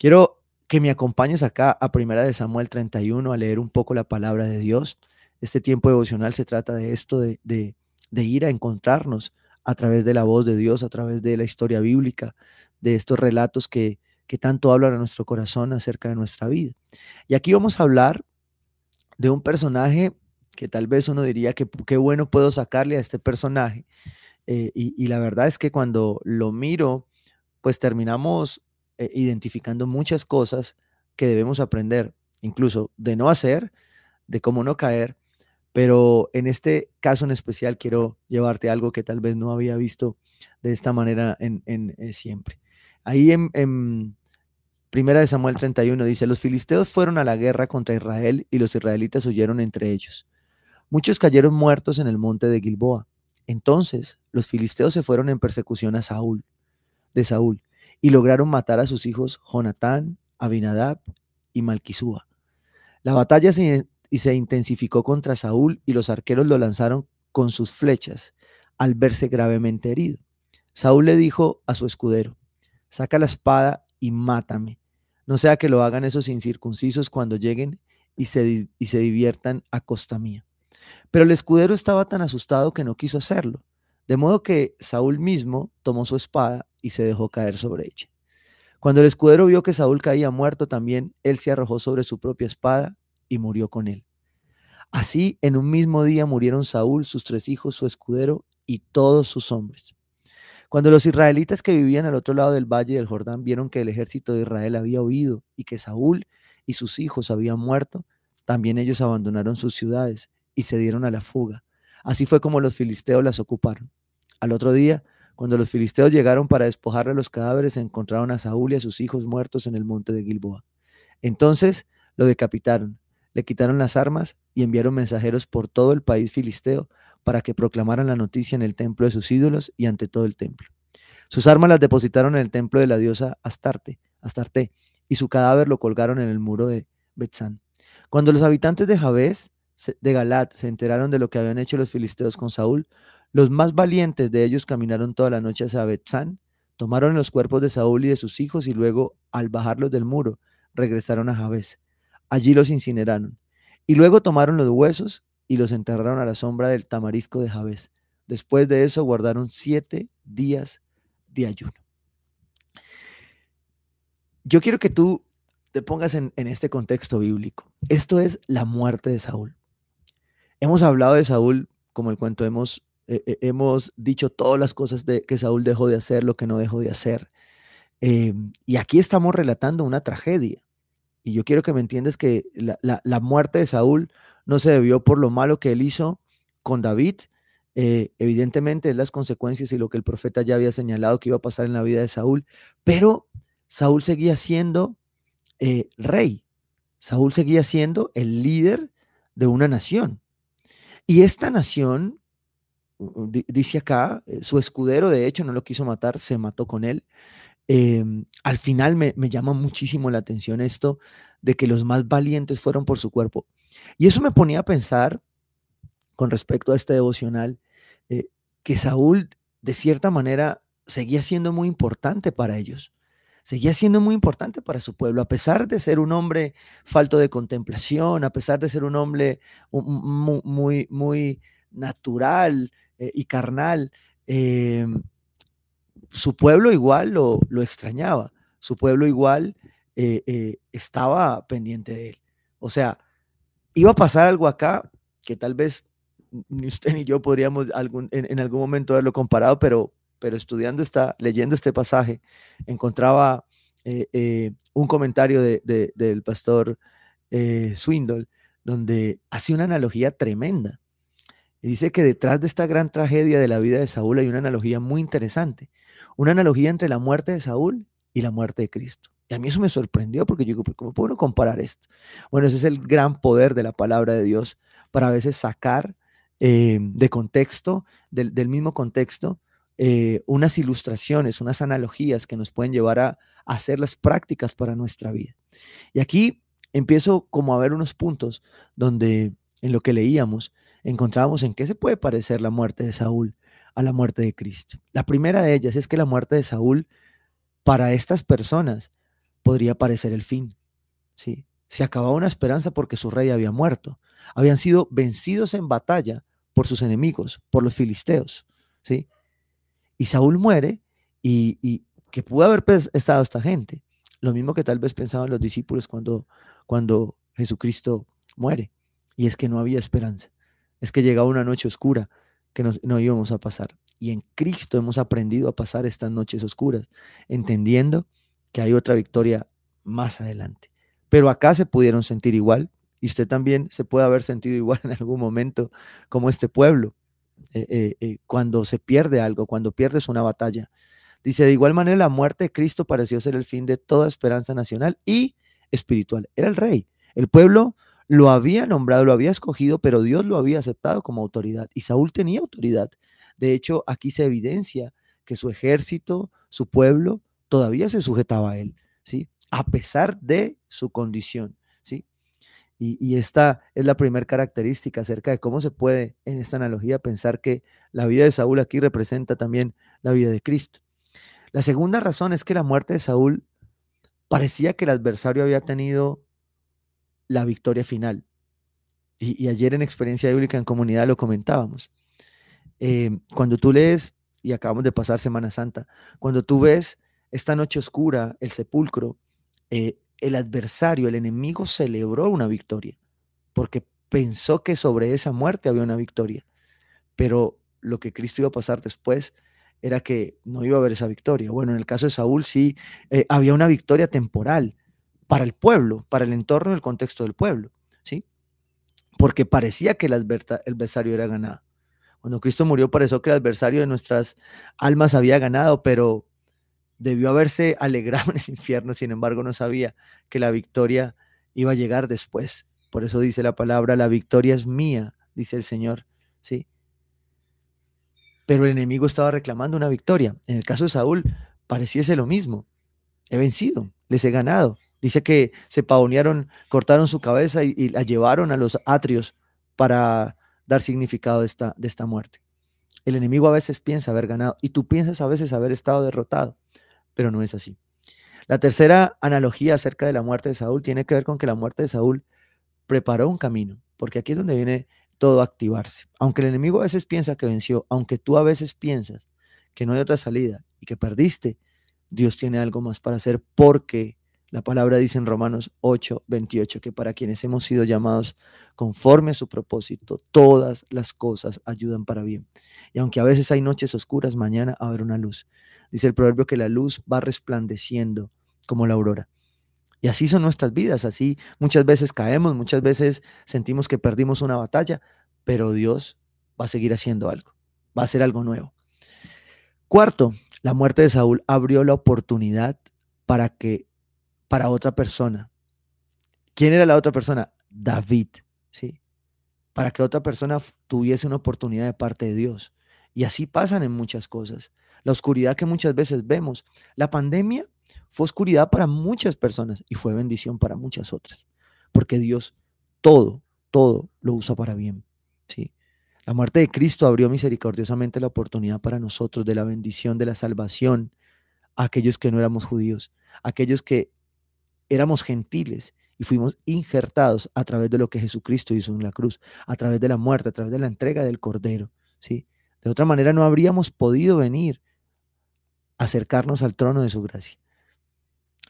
Quiero que me acompañes acá a Primera de Samuel 31 a leer un poco la palabra de Dios. Este tiempo devocional se trata de esto, de, de, ir a encontrarnos a través de la voz de Dios, a través de la historia bíblica, de estos relatos que, que tanto hablan a nuestro corazón acerca de nuestra vida. Y aquí vamos a hablar de un personaje que tal vez uno diría que qué bueno puedo sacarle a este personaje. Eh, y, la verdad es que cuando lo miro, pues terminamos eh, identificando muchas cosas que debemos aprender, incluso de no hacer, de cómo no caer. Pero en este caso en especial quiero llevarte algo que tal vez no había visto de esta manera en, eh, siempre. Ahí en, Primera de Samuel 31 dice, los filisteos fueron a la guerra contra Israel y los israelitas huyeron entre ellos. Muchos cayeron muertos en el monte de Gilboa. Entonces los filisteos se fueron en persecución a Saúl, de Saúl, y lograron matar a sus hijos Jonatán, Abinadab y Malquisúa. La batalla se, se intensificó contra Saúl y los arqueros lo lanzaron con sus flechas al verse gravemente herido. Saúl le dijo a su escudero, saca la espada y mátame, no sea que lo hagan esos incircuncisos cuando lleguen y se, y se diviertan a costa mía. Pero el escudero estaba tan asustado que no quiso hacerlo, de modo que Saúl mismo tomó su espada y se dejó caer sobre ella. Cuando el escudero vio que Saúl caía muerto también, él se arrojó sobre su propia espada y murió con él. Así, en un mismo día murieron Saúl, sus tres hijos, su escudero y todos sus hombres. Cuando los israelitas que vivían al otro lado del valle del Jordán vieron que el ejército de Israel había huido y que Saúl y sus hijos habían muerto, también ellos abandonaron sus ciudades y se dieron a la fuga. Así fue como los filisteos las ocuparon. Al otro día, cuando los filisteos llegaron para despojarle los cadáveres, encontraron a Saúl y a sus hijos muertos en el monte de Gilboa. Entonces lo decapitaron, le quitaron las armas y enviaron mensajeros por todo el país filisteo para que proclamaran la noticia en el templo de sus ídolos y ante todo el templo. Sus armas las depositaron en el templo de la diosa Astarte, Astarte y su cadáver lo colgaron en el muro de Betzán. Cuando los habitantes de Jabes, de Galat, se enteraron de lo que habían hecho los filisteos con Saúl, los más valientes de ellos caminaron toda la noche hacia Betzán, tomaron los cuerpos de Saúl y de sus hijos y luego, al bajarlos del muro, regresaron a Jabes. Allí los incineraron. Y luego tomaron los huesos y los enterraron a la sombra del tamarisco de Jabes. Después de eso guardaron siete días de ayuno. Yo quiero que tú te pongas en, este contexto bíblico. Esto es la muerte de Saúl. Hemos hablado de Saúl, como el cuento hemos, eh, eh, hemos dicho todas las cosas de, que Saúl dejó de hacer, lo que no dejó de hacer. Em, y aquí estamos relatando una tragedia. Y yo quiero que me entiendas que la, la muerte de Saúl no se debió por lo malo que él hizo con David. Eh, evidentemente las consecuencias y lo que el profeta ya había señalado que iba a pasar en la vida de Saúl, pero Saúl seguía siendo eh, rey, Saúl seguía siendo el líder de una nación. Y esta nación, dice acá, eh, su escudero de hecho no lo quiso matar, se mató con él. Em, al final me, llama muchísimo la atención esto de que los más valientes fueron por su cuerpo. Y eso me ponía a pensar con respecto a este devocional, eh, que Saúl de cierta manera seguía siendo muy importante para ellos, seguía siendo muy importante para su pueblo, a pesar de ser un hombre falto de contemplación, a pesar de ser un hombre muy, muy, natural eh, y carnal, eh, su pueblo igual lo, lo, extrañaba, su pueblo igual estaba pendiente de él. O sea, iba a pasar algo acá que tal vez ni usted ni yo podríamos algún, en, algún momento haberlo comparado, pero, pero estudiando esta, leyendo este pasaje, encontraba eh, eh, un comentario del pastor eh, Swindle, donde hace una analogía tremenda. Dice que detrás de esta gran tragedia de la vida de Saúl hay una analogía muy interesante, una analogía entre la muerte de Saúl y la muerte de Cristo. Y a mí eso me sorprendió porque yo digo, ¿cómo puedo comparar esto? Bueno, ese es el gran poder de la palabra de Dios para a veces sacar eh, de contexto, del, mismo contexto, eh, unas ilustraciones, unas analogías que nos pueden llevar a, hacer las prácticas para nuestra vida. Y aquí empiezo como a ver unos puntos donde en lo que leíamos encontrábamos en qué se puede parecer la muerte de Saúl a la muerte de Cristo. La primera de ellas es que la muerte de Saúl para estas personas podría parecer el fin. ¿sí? Se acababa una esperanza porque su rey había muerto. Habían sido vencidos en batalla por sus enemigos, por los filisteos. ¿sí? Y Saúl muere y, y que pudo haber estado esta gente. Lo mismo que tal vez pensaban los discípulos cuando, cuando Jesucristo muere. Y es que no había esperanza. Es que llegaba una noche oscura que no íbamos a pasar. Y en Cristo hemos aprendido a pasar estas noches oscuras, entendiendo que hay otra victoria más adelante. Pero acá se pudieron sentir igual, y usted también se puede haber sentido igual en algún momento como este pueblo, eh, eh, eh, cuando se pierde algo, cuando pierdes una batalla. Dice, de igual manera la muerte de Cristo pareció ser el fin de toda esperanza nacional y espiritual. Era el rey. El pueblo lo había nombrado, lo había escogido, pero Dios lo había aceptado como autoridad. Y Saúl tenía autoridad. De hecho, aquí se evidencia que su ejército, su pueblo, todavía se sujetaba a él, ¿sí? A pesar de su condición, Y, esta es la primera característica acerca de cómo se puede, en esta analogía, pensar que la vida de Saúl aquí representa también la vida de Cristo. La segunda razón es que la muerte de Saúl parecía que el adversario había tenido la victoria final. Y, ayer en experiencia bíblica en comunidad lo comentábamos. Em, cuando tú lees, y acabamos de pasar Semana Santa, cuando tú ves esta noche oscura, el sepulcro, eh, el adversario, el enemigo celebró una victoria, porque pensó que sobre esa muerte había una victoria. Pero lo que Cristo iba a pasar después era que no iba a haber esa victoria. Bueno, en el caso de Saúl sí eh, había una victoria temporal para el pueblo, para el entorno, el contexto del pueblo, ¿sí? Porque parecía que el adversario era ganado. Cuando Cristo murió pareció que el adversario de nuestras almas había ganado, pero debió haberse alegrado en el infierno, sin embargo no sabía que la victoria iba a llegar después. Por eso dice la palabra, la victoria es mía, dice el Señor, ¿sí? Pero el enemigo estaba reclamando una victoria. En el caso de Saúl, pareciese lo mismo. He vencido, les he ganado. Dice que se pavonearon, cortaron su cabeza y, y la llevaron a los atrios para dar significado de esta, de esta muerte. El enemigo a veces piensa haber ganado y tú piensas a veces haber estado derrotado, pero no es así. La tercera analogía acerca de la muerte de Saúl tiene que ver con que la muerte de Saúl preparó un camino, porque aquí es donde viene todo a activarse. Aunque el enemigo a veces piensa que venció, aunque tú a veces piensas que no hay otra salida y que perdiste, Dios tiene algo más para hacer porque la palabra dice en Romanos 8, 28 que para quienes hemos sido llamados conforme a su propósito, todas las cosas ayudan para bien. Y aunque a veces hay noches oscuras, mañana haber una luz. Dice el proverbio que la luz va resplandeciendo como la aurora. Y así son nuestras vidas, así muchas veces caemos, muchas veces sentimos que perdimos una batalla, pero Dios va a seguir haciendo algo, va a hacer algo nuevo. Cuarto, la muerte de Saúl abrió la oportunidad para que para otra persona. ¿Quién era la otra persona? David, ¿sí? Para que otra persona tuviese una oportunidad de parte de Dios. Y así pasan en muchas cosas. La oscuridad que muchas veces vemos. La pandemia fue oscuridad para muchas personas y fue bendición para muchas otras. Porque Dios todo, todo lo usa para bien. ¿sí? La muerte de Cristo abrió misericordiosamente la oportunidad para nosotros de la bendición, de la salvación a aquellos que no éramos judíos, aquellos que éramos gentiles y fuimos injertados a través de lo que Jesucristo hizo en la cruz, a través de la muerte, a través de la entrega del Cordero. ¿sí? De otra manera no habríamos podido venir a acercarnos al trono de su gracia.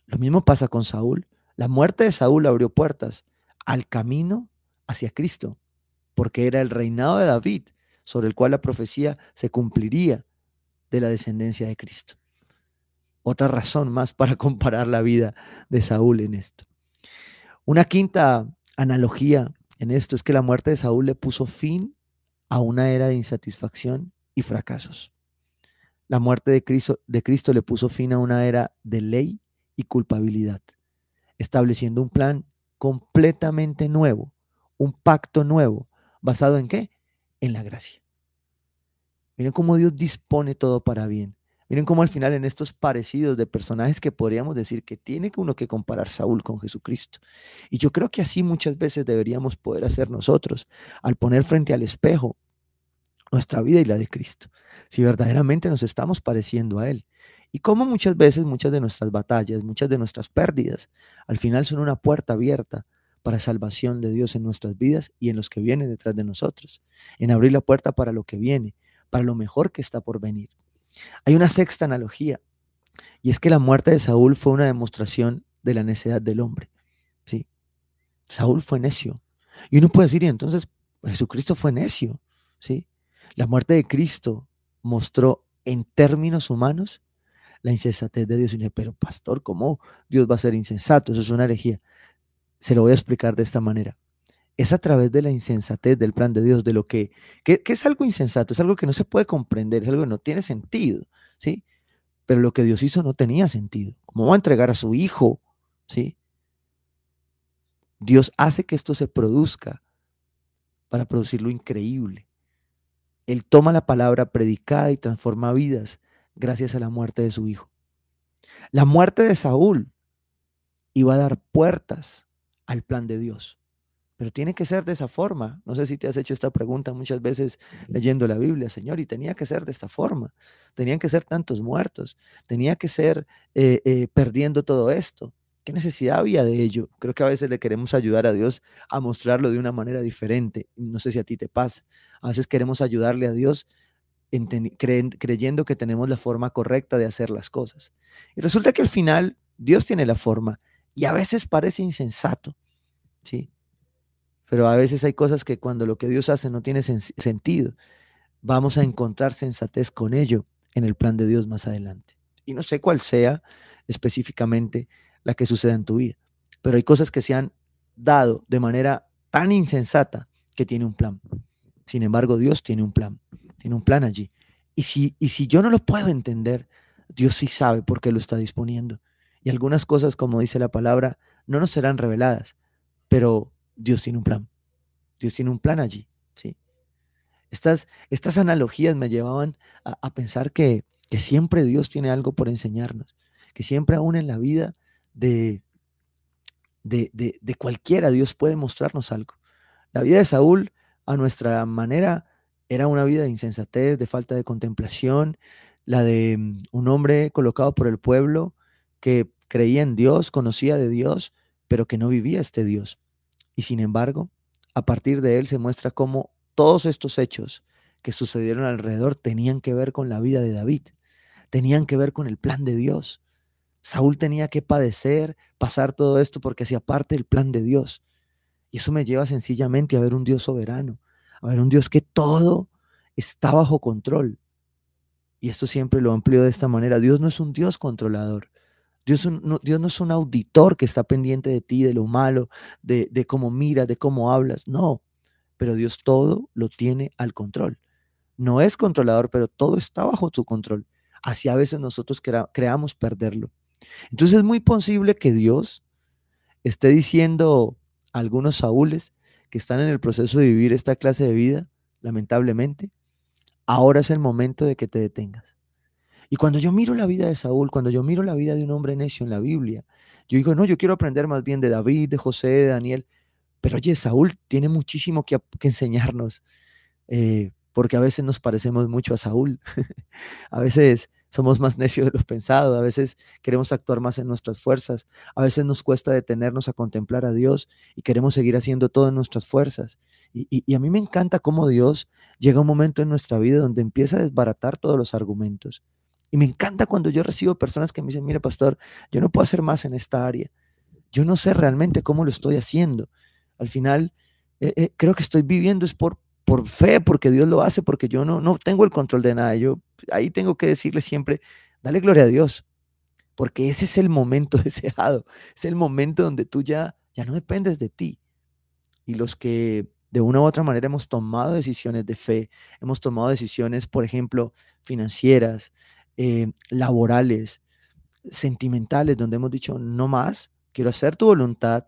Lo mismo pasa con Saúl. La muerte de Saúl abrió puertas al camino hacia Cristo, porque era el reinado de David sobre el cual la profecía se cumpliría de la descendencia de Cristo otra razón más para comparar la vida de Saúl en esto. Una quinta analogía en esto es que la muerte de Saúl le puso fin a una era de insatisfacción y fracasos. La muerte de Cristo, le puso fin a una era de ley y culpabilidad, estableciendo un plan completamente nuevo, un pacto nuevo, basado en qué? En la gracia. Miren cómo Dios dispone todo para bien. Miren cómo al final en estos parecidos de personajes que podríamos decir que tiene uno que comparar Saúl con Jesucristo. Y yo creo que así muchas veces deberíamos poder hacer nosotros al poner frente al espejo nuestra vida y la de Cristo. Si verdaderamente nos estamos pareciendo a Él. Y como muchas veces, muchas de nuestras batallas, muchas de nuestras pérdidas, al final son una puerta abierta para salvación de Dios en nuestras vidas y en los que vienen detrás de nosotros, en abrir la puerta para lo que viene, para lo mejor que está por venir. Hay una sexta analogía, y es que la muerte de Saúl fue una demostración de la necedad del hombre. ¿sí? Saúl fue necio. Y uno puede decir, y entonces Jesucristo fue necio. ¿sí? La muerte de Cristo mostró en términos humanos la insensatez de Dios. Y dice, pero pastor, ¿cómo Dios va a ser insensato? Eso es una herejía. Se lo voy a explicar de esta manera. Es a través de la insensatez del plan de Dios, de lo que, que, es algo insensato, es algo que no se puede comprender, es algo que no tiene sentido, ¿sí? Pero lo que Dios hizo no tenía sentido. ¿Cómo va a entregar a su hijo, ¿sí? Dios hace que esto se produzca para producir lo increíble. Él toma la palabra predicada y transforma vidas gracias a la muerte de su hijo. La muerte de Saúl iba a dar puertas al plan de Dios. Pero tiene que ser de esa forma. No sé si te has hecho esta pregunta muchas veces leyendo la Biblia, Señor, y tenía que ser de esta forma. Tenían que ser tantos muertos. Tenía que ser eh, eh, perdiendo todo esto. ¿Qué necesidad había de ello? Creo que a veces le queremos ayudar a Dios a mostrarlo de una manera diferente. No sé si a ti te pasa. A veces queremos ayudarle a Dios creyendo que tenemos la forma correcta de hacer las cosas. Y resulta que al final Dios tiene la forma y a veces parece insensato, ¿sí? Pero a veces hay cosas que cuando lo que Dios hace no tiene sentido, vamos a encontrar sensatez con ello en el plan de Dios más adelante. Y no sé cuál sea específicamente la que suceda en tu vida, pero hay cosas que se han dado de manera tan insensata que tiene un plan. Sin embargo, Dios tiene un plan tiene un plan allí. Y si, y si yo no lo puedo entender, Dios sí sabe por qué lo está disponiendo. Y algunas cosas, como dice la palabra, no nos serán reveladas, pero Dios tiene un plan. Dios tiene un plan allí. ¿sí? Estas, estas analogías me llevaban a, pensar que, que, siempre Dios tiene algo por enseñarnos, que siempre aún en la vida de, de, de, de cualquiera Dios puede mostrarnos algo. La vida de Saúl, a nuestra manera, era una vida de insensatez, de falta de contemplación, la de mm, un hombre colocado por el pueblo que creía en Dios, conocía de Dios, pero que no vivía este Dios. Y sin embargo, a partir de él se muestra cómo todos estos hechos que sucedieron alrededor tenían que ver con la vida de David, tenían que ver con el plan de Dios. Saúl tenía que padecer, pasar todo esto porque hacía parte del plan de Dios. Y eso me lleva sencillamente a ver un Dios soberano, a ver, un Dios que todo está bajo control. Y esto siempre lo amplio de esta manera. Dios no es un Dios controlador. Dios, no, es un auditor que está pendiente de ti, de lo malo, de, de cómo miras, de cómo hablas. No, pero Dios todo lo tiene al control. No es controlador, pero todo está bajo su control. Así a veces nosotros creamos perderlo. Entonces es muy posible que Dios esté diciendo a algunos Saúles, que están en el proceso de vivir esta clase de vida, lamentablemente, ahora es el momento de que te detengas. Y cuando yo miro la vida de Saúl, cuando yo miro la vida de un hombre necio en la Biblia, yo digo, no, yo quiero aprender más bien de David, de José, de Daniel, pero oye, Saúl tiene muchísimo que, enseñarnos, eh, porque a veces nos parecemos mucho a Saúl. a veces somos más necios de lo pensado, a veces queremos actuar más en nuestras fuerzas, a veces nos cuesta detenernos a contemplar a Dios y queremos seguir haciendo todo en nuestras fuerzas. Y, a mí me encanta cómo Dios llega un momento en nuestra vida donde empieza a desbaratar todos los argumentos. Y me encanta cuando yo recibo personas que me dicen, mire pastor, yo no puedo hacer más en esta área. Yo no sé realmente cómo lo estoy haciendo. Al final, eh, eh, creo que estoy viviendo es por, por fe, porque Dios lo hace, porque yo no, no tengo el control de nada. Yo ahí tengo que decirle siempre, dale gloria a Dios, porque ese es el momento deseado, es el momento donde tú ya, ya no dependes de ti. Y los que de una u otra manera hemos tomado decisiones de fe, hemos tomado decisiones, por ejemplo, financieras, eh, laborales, sentimentales, donde hemos dicho, no más, quiero hacer tu voluntad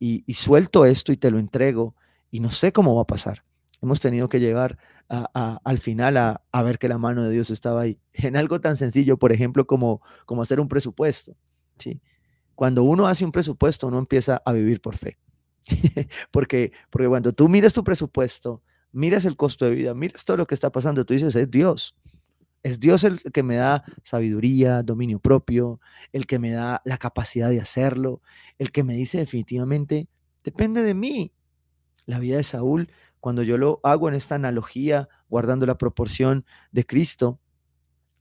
y, y suelto esto y te lo entrego y no sé cómo va a pasar hemos tenido que llegar al final a, ver que la mano de Dios estaba ahí. En algo tan sencillo, por ejemplo, como, como hacer un presupuesto. ¿sí? Cuando uno hace un presupuesto, uno empieza a vivir por fe. porque, porque cuando tú miras tu presupuesto, miras el costo de vida, miras todo lo que está pasando, tú dices, es Dios. Es Dios el que me da sabiduría, dominio propio, el que me da la capacidad de hacerlo, el que me dice definitivamente, depende de mí. La vida de Saúl, cuando yo lo hago en esta analogía, guardando la proporción de Cristo,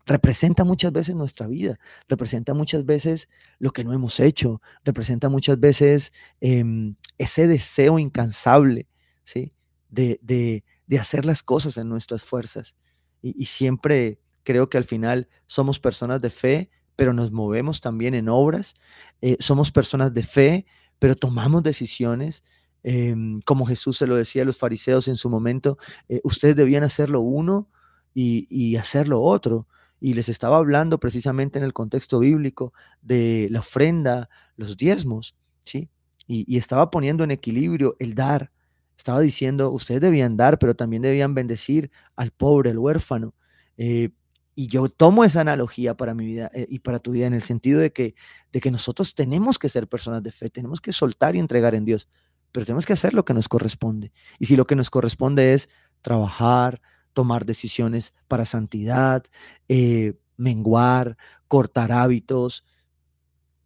representa muchas veces nuestra vida, representa muchas veces lo que no hemos hecho, representa muchas veces em, ese deseo incansable, ¿sí? De, de, de, hacer las cosas en nuestras fuerzas. Y, siempre Creo que al final somos personas de fe, pero nos movemos también en obras. Eh, somos personas de fe, pero tomamos decisiones. Em, como Jesús se lo decía a los fariseos en su momento, eh, ustedes debían hacerlo uno y, y hacerlo otro. Y les estaba hablando precisamente en el contexto bíblico de la ofrenda, los diezmos, ¿sí? Y, estaba poniendo en equilibrio el dar. Estaba diciendo, ustedes debían dar, pero también debían bendecir al pobre, al huérfano. Eh, y yo tomo esa analogía para mi vida eh, y para tu vida en el sentido de que, de que nosotros tenemos que ser personas de fe, tenemos que soltar y entregar en Dios, pero tenemos que hacer lo que nos corresponde. Y si lo que nos corresponde es trabajar, tomar decisiones para santidad, eh, menguar, cortar hábitos,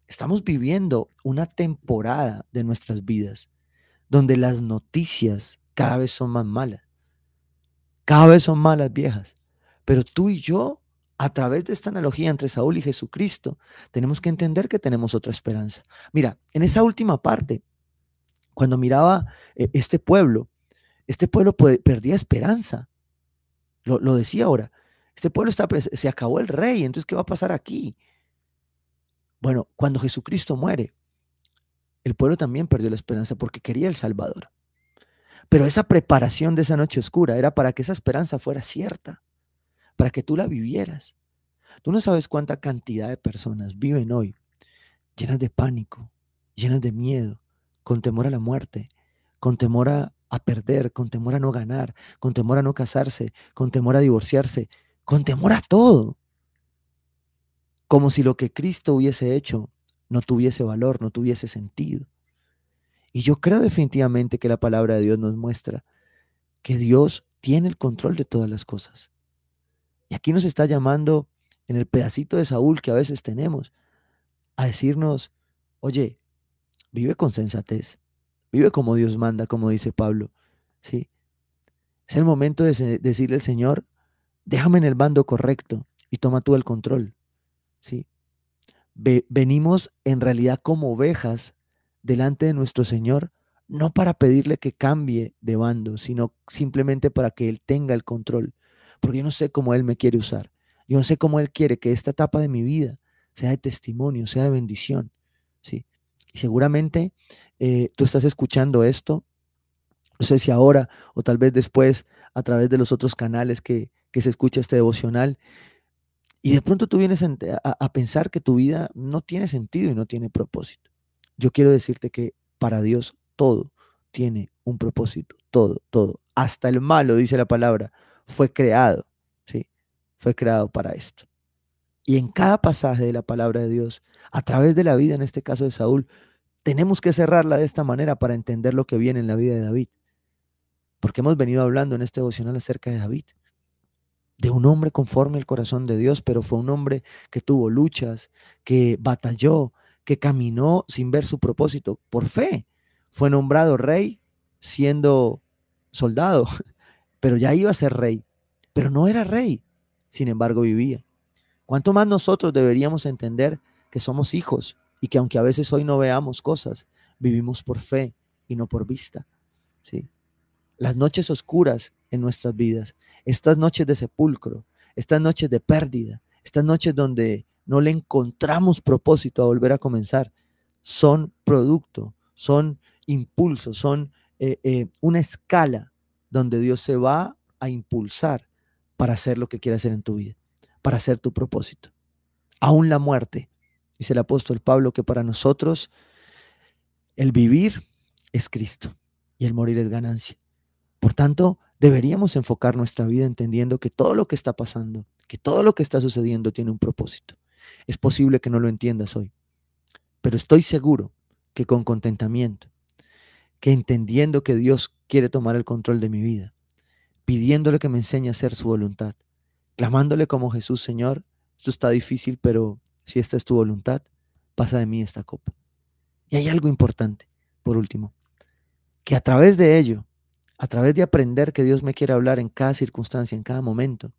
estamos viviendo una temporada de nuestras vidas donde las noticias cada vez son más malas. Cada vez son malas viejas. Pero tú y yo, a través de esta analogía entre Saúl y Jesucristo, tenemos que entender que tenemos otra esperanza. Mira, en esa última parte, cuando miraba eh, este pueblo, este pueblo perdía esperanza. Lo, decía ahora. Este pueblo está, pues, se acabó el rey, entonces ¿qué va a pasar aquí? Bueno, cuando Jesucristo muere, el pueblo también perdió la esperanza porque quería el Salvador. Pero esa preparación de esa noche oscura era para que esa esperanza fuera cierta para que tú la vivieras. Tú no sabes cuánta cantidad de personas viven hoy llenas de pánico, llenas de miedo, con temor a la muerte, con temor a, perder, con temor a no ganar, con temor a no casarse, con temor a divorciarse, con temor a todo. Como si lo que Cristo hubiese hecho no tuviese valor, no tuviese sentido. Y yo creo definitivamente que la palabra de Dios nos muestra que Dios tiene el control de todas las cosas. Y aquí nos está llamando en el pedacito de Saúl que a veces tenemos a decirnos, oye, vive con sensatez, vive como Dios manda, como dice Pablo. ¿sí? Es el momento de decirle al Señor, déjame en el bando correcto y toma tú el control. ¿sí? venimos en realidad como ovejas delante de nuestro Señor, no para pedirle que cambie de bando, sino simplemente para que Él tenga el control porque yo no sé cómo Él me quiere usar. Yo no sé cómo Él quiere que esta etapa de mi vida sea de testimonio, sea de bendición. ¿sí? Y seguramente eh, tú estás escuchando esto, no sé si ahora o tal vez después a través de los otros canales que, se escucha este devocional, y de pronto tú vienes a, a pensar que tu vida no tiene sentido y no tiene propósito. Yo quiero decirte que para Dios todo tiene un propósito, todo, todo. Hasta el malo, dice la palabra, fue creado, ¿sí? Fue creado para esto. Y en cada pasaje de la palabra de Dios, a través de la vida, en este caso de Saúl, tenemos que cerrarla de esta manera para entender lo que viene en la vida de David. Porque hemos venido hablando en este devocional acerca de David, de un hombre conforme al corazón de Dios, pero fue un hombre que tuvo luchas, que batalló, que caminó sin ver su propósito por fe. Fue nombrado rey siendo soldado, pero ya iba a ser rey, pero no era rey, sin embargo vivía. ¿Cuánto más nosotros deberíamos entender que somos hijos y que aunque a veces hoy no veamos cosas, vivimos por fe y no por vista? ¿sí? Las noches oscuras en nuestras vidas, estas noches de sepulcro, estas noches de pérdida, estas noches donde no le encontramos propósito a volver a comenzar, son producto, son impulsos, son eh, eh, una escala donde Dios se va a impulsar para hacer lo que quiere hacer en tu vida, para hacer tu propósito. Aún la muerte, dice el apóstol Pablo, que para nosotros el vivir es Cristo y el morir es ganancia. Por tanto, deberíamos enfocar nuestra vida entendiendo que todo lo que está pasando, que todo lo que está sucediendo tiene un propósito. Es posible que no lo entiendas hoy, pero estoy seguro que con contentamiento, que entendiendo que Dios quiere tomar el control de mi vida, pidiéndole que me enseñe a hacer su voluntad, clamándole como Jesús, Señor, esto está difícil, pero si esta es tu voluntad, pasa de mí esta copa. Y hay algo importante, por último, que a través de ello, a través de aprender que Dios me quiere hablar en cada circunstancia, en cada momento,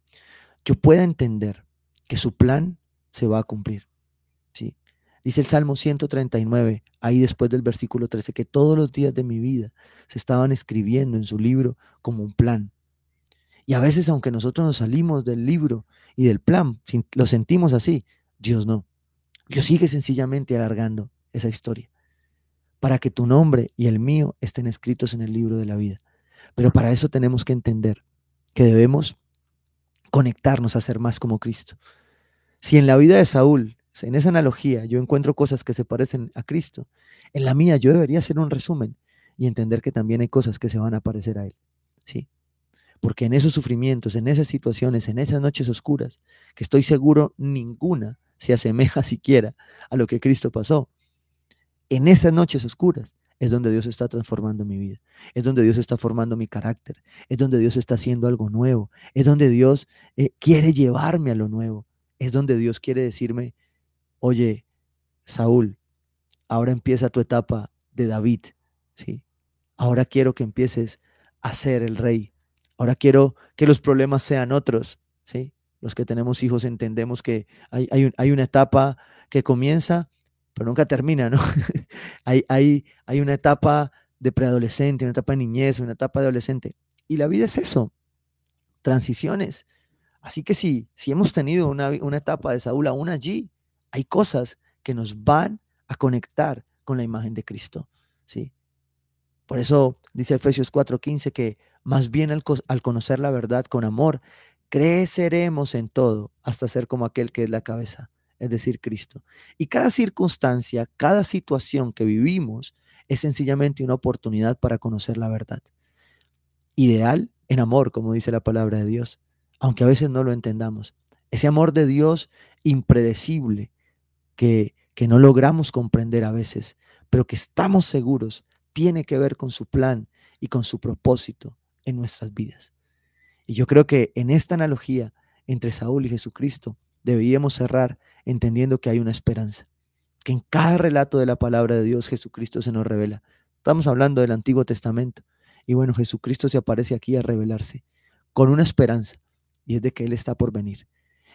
yo pueda entender que su plan se va a cumplir. ¿sí? Dice el Salmo 139, ahí después del versículo 13, que todos los días de mi vida se estaban escribiendo en su libro como un plan. Y a veces, aunque nosotros nos salimos del libro y del plan, lo sentimos así, Dios no. Dios sigue sencillamente alargando esa historia para que tu nombre y el mío estén escritos en el libro de la vida. Pero para eso tenemos que entender que debemos conectarnos a ser más como Cristo. Si en la vida de Saúl, en esa analogía, yo encuentro cosas que se parecen a Cristo, en la mía yo debería hacer un resumen y entender que también hay cosas que se van a parecer a Él. ¿sí? Porque en esos sufrimientos, en esas situaciones, en esas noches oscuras, que estoy seguro ninguna se asemeja siquiera a lo que Cristo pasó, en esas noches oscuras es donde Dios está transformando mi vida, es donde Dios está formando mi carácter, es donde Dios está haciendo algo nuevo, es donde Dios eh, quiere llevarme a lo nuevo, es donde Dios quiere decirme, oye, Saúl, ahora empieza tu etapa de David, ¿sí? Ahora quiero que empieces a ser el rey, ahora quiero que los problemas sean otros, ¿sí? Los que tenemos hijos entendemos que hay, hay una etapa que comienza pero nunca termina, ¿no? hay, hay, hay una etapa de preadolescente, una etapa de niñez, una etapa de adolescente. Y la vida es eso, transiciones. Así que si, si hemos tenido una, una etapa de Saúl aún allí, hay cosas que nos van a conectar con la imagen de Cristo, ¿sí? Por eso dice Efesios 4:15 que más bien al, al, conocer la verdad con amor, creceremos en todo hasta ser como aquel que es la cabeza, es decir, Cristo. Y cada circunstancia, cada situación que vivimos es sencillamente una oportunidad para conocer la verdad. Ideal en amor, como dice la palabra de Dios, aunque a veces no lo entendamos. Ese amor de Dios impredecible que, que no logramos comprender a veces, pero que estamos seguros tiene que ver con su plan y con su propósito en nuestras vidas. Y yo creo que en esta analogía entre Saúl y Jesucristo deberíamos cerrar entendiendo que hay una esperanza, que en cada relato de la palabra de Dios Jesucristo se nos revela. Estamos hablando del Antiguo Testamento y bueno, Jesucristo se aparece aquí a revelarse con una esperanza y es de que Él está por venir.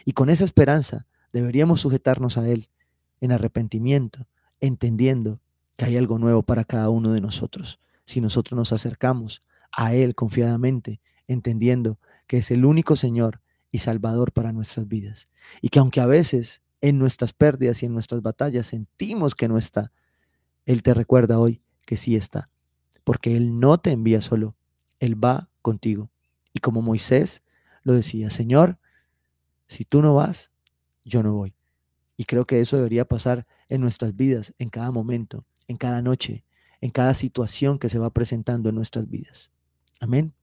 Y con esa esperanza deberíamos sujetarnos a Él en arrepentimiento, entendiendo que hay algo nuevo para cada uno de nosotros. Si nosotros nos acercamos a Él confiadamente, entendiendo que es el único Señor y Salvador para nuestras vidas. Y que aunque a veces en nuestras pérdidas y en nuestras batallas sentimos que no está, Él te recuerda hoy que sí está, porque Él no te envía solo, Él va contigo. Y como Moisés lo decía, Señor, si tú no vas, yo no voy. Y creo que eso debería pasar en nuestras vidas, en cada momento, en cada noche, en cada situación que se va presentando en nuestras vidas. Amén.